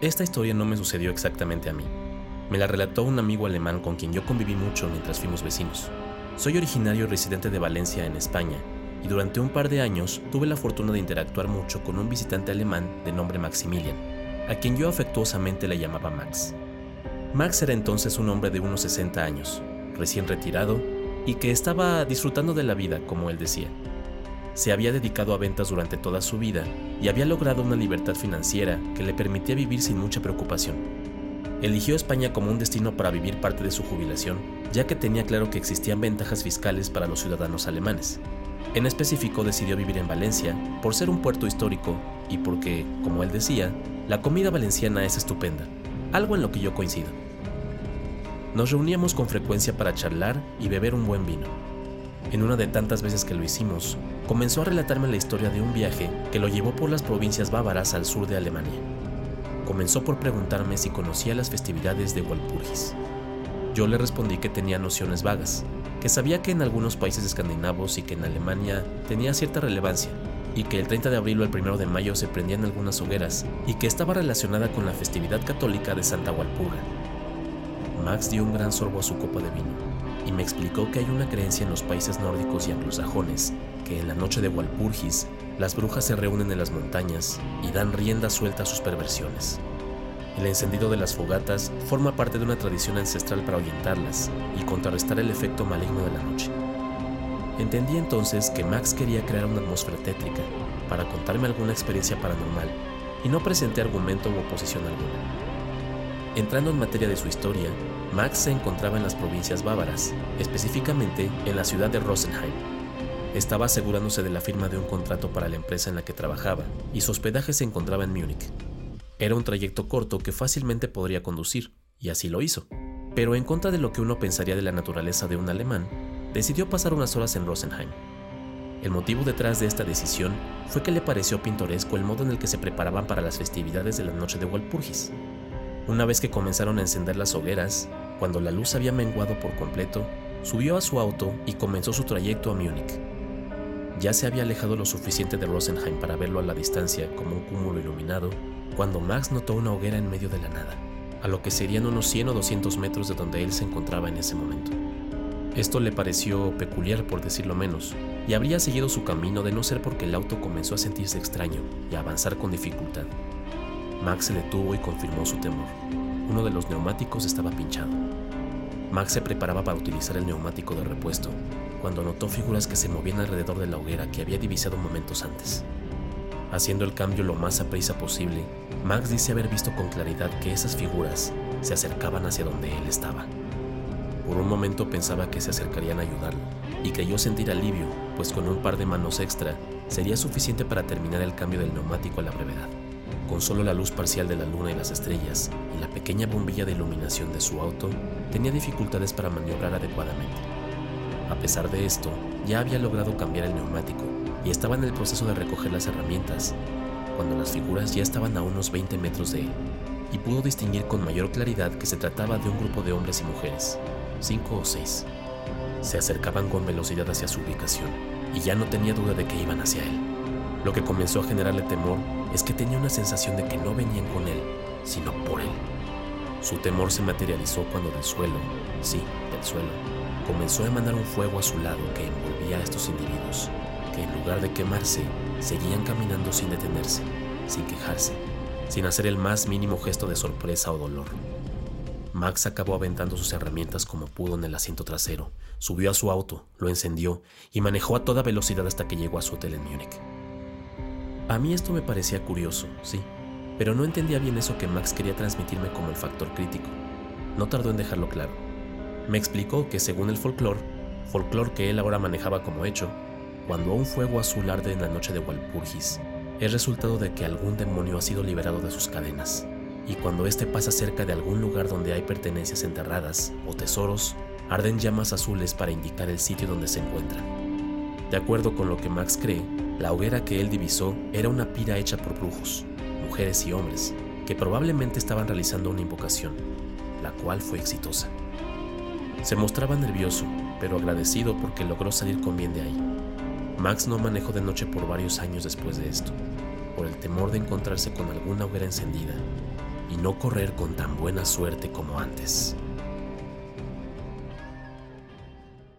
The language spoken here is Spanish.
Esta historia no me sucedió exactamente a mí. Me la relató un amigo alemán con quien yo conviví mucho mientras fuimos vecinos. Soy originario y residente de Valencia, en España, y durante un par de años tuve la fortuna de interactuar mucho con un visitante alemán de nombre Maximilian, a quien yo afectuosamente le llamaba Max. Max era entonces un hombre de unos 60 años, recién retirado, y que estaba disfrutando de la vida, como él decía. Se había dedicado a ventas durante toda su vida y había logrado una libertad financiera que le permitía vivir sin mucha preocupación. Eligió España como un destino para vivir parte de su jubilación, ya que tenía claro que existían ventajas fiscales para los ciudadanos alemanes. En específico decidió vivir en Valencia por ser un puerto histórico y porque, como él decía, la comida valenciana es estupenda, algo en lo que yo coincido. Nos reuníamos con frecuencia para charlar y beber un buen vino. En una de tantas veces que lo hicimos, comenzó a relatarme la historia de un viaje que lo llevó por las provincias bávaras al sur de Alemania. Comenzó por preguntarme si conocía las festividades de Walpurgis. Yo le respondí que tenía nociones vagas, que sabía que en algunos países escandinavos y que en Alemania tenía cierta relevancia, y que el 30 de abril o el 1 de mayo se prendían algunas hogueras, y que estaba relacionada con la festividad católica de Santa Walpurga. Max dio un gran sorbo a su copa de vino y me explicó que hay una creencia en los países nórdicos y anglosajones que en la noche de Walpurgis las brujas se reúnen en las montañas y dan rienda suelta a sus perversiones. El encendido de las fogatas forma parte de una tradición ancestral para ahuyentarlas y contrarrestar el efecto maligno de la noche. Entendí entonces que Max quería crear una atmósfera tétrica para contarme alguna experiencia paranormal y no presenté argumento u oposición alguna. Entrando en materia de su historia, Max se encontraba en las provincias bávaras, específicamente en la ciudad de Rosenheim. Estaba asegurándose de la firma de un contrato para la empresa en la que trabajaba y su hospedaje se encontraba en Múnich. Era un trayecto corto que fácilmente podría conducir, y así lo hizo. Pero en contra de lo que uno pensaría de la naturaleza de un alemán, decidió pasar unas horas en Rosenheim. El motivo detrás de esta decisión fue que le pareció pintoresco el modo en el que se preparaban para las festividades de la noche de Walpurgis. Una vez que comenzaron a encender las hogueras, cuando la luz había menguado por completo, subió a su auto y comenzó su trayecto a Múnich. Ya se había alejado lo suficiente de Rosenheim para verlo a la distancia como un cúmulo iluminado, cuando Max notó una hoguera en medio de la nada, a lo que serían unos 100 o 200 metros de donde él se encontraba en ese momento. Esto le pareció peculiar por decirlo menos, y habría seguido su camino de no ser porque el auto comenzó a sentirse extraño y a avanzar con dificultad. Max se detuvo y confirmó su temor. Uno de los neumáticos estaba pinchado. Max se preparaba para utilizar el neumático de repuesto, cuando notó figuras que se movían alrededor de la hoguera que había divisado momentos antes. Haciendo el cambio lo más aprisa posible, Max dice haber visto con claridad que esas figuras se acercaban hacia donde él estaba. Por un momento pensaba que se acercarían a ayudarlo, y creyó sentir alivio, pues con un par de manos extra sería suficiente para terminar el cambio del neumático a la brevedad con solo la luz parcial de la luna y las estrellas y la pequeña bombilla de iluminación de su auto, tenía dificultades para maniobrar adecuadamente. A pesar de esto, ya había logrado cambiar el neumático y estaba en el proceso de recoger las herramientas, cuando las figuras ya estaban a unos 20 metros de él, y pudo distinguir con mayor claridad que se trataba de un grupo de hombres y mujeres, cinco o seis. Se acercaban con velocidad hacia su ubicación, y ya no tenía duda de que iban hacia él. Lo que comenzó a generarle temor es que tenía una sensación de que no venían con él, sino por él. Su temor se materializó cuando del suelo, sí, del suelo, comenzó a emanar un fuego a su lado que envolvía a estos individuos, que en lugar de quemarse, seguían caminando sin detenerse, sin quejarse, sin hacer el más mínimo gesto de sorpresa o dolor. Max acabó aventando sus herramientas como pudo en el asiento trasero, subió a su auto, lo encendió y manejó a toda velocidad hasta que llegó a su hotel en Múnich. A mí esto me parecía curioso, sí, pero no entendía bien eso que Max quería transmitirme como el factor crítico. No tardó en dejarlo claro. Me explicó que según el folclore, folclore que él ahora manejaba como hecho, cuando un fuego azul arde en la noche de Walpurgis, es resultado de que algún demonio ha sido liberado de sus cadenas, y cuando éste pasa cerca de algún lugar donde hay pertenencias enterradas o tesoros, arden llamas azules para indicar el sitio donde se encuentran. De acuerdo con lo que Max cree, la hoguera que él divisó era una pira hecha por brujos, mujeres y hombres, que probablemente estaban realizando una invocación, la cual fue exitosa. Se mostraba nervioso, pero agradecido porque logró salir con bien de ahí. Max no manejó de noche por varios años después de esto, por el temor de encontrarse con alguna hoguera encendida, y no correr con tan buena suerte como antes.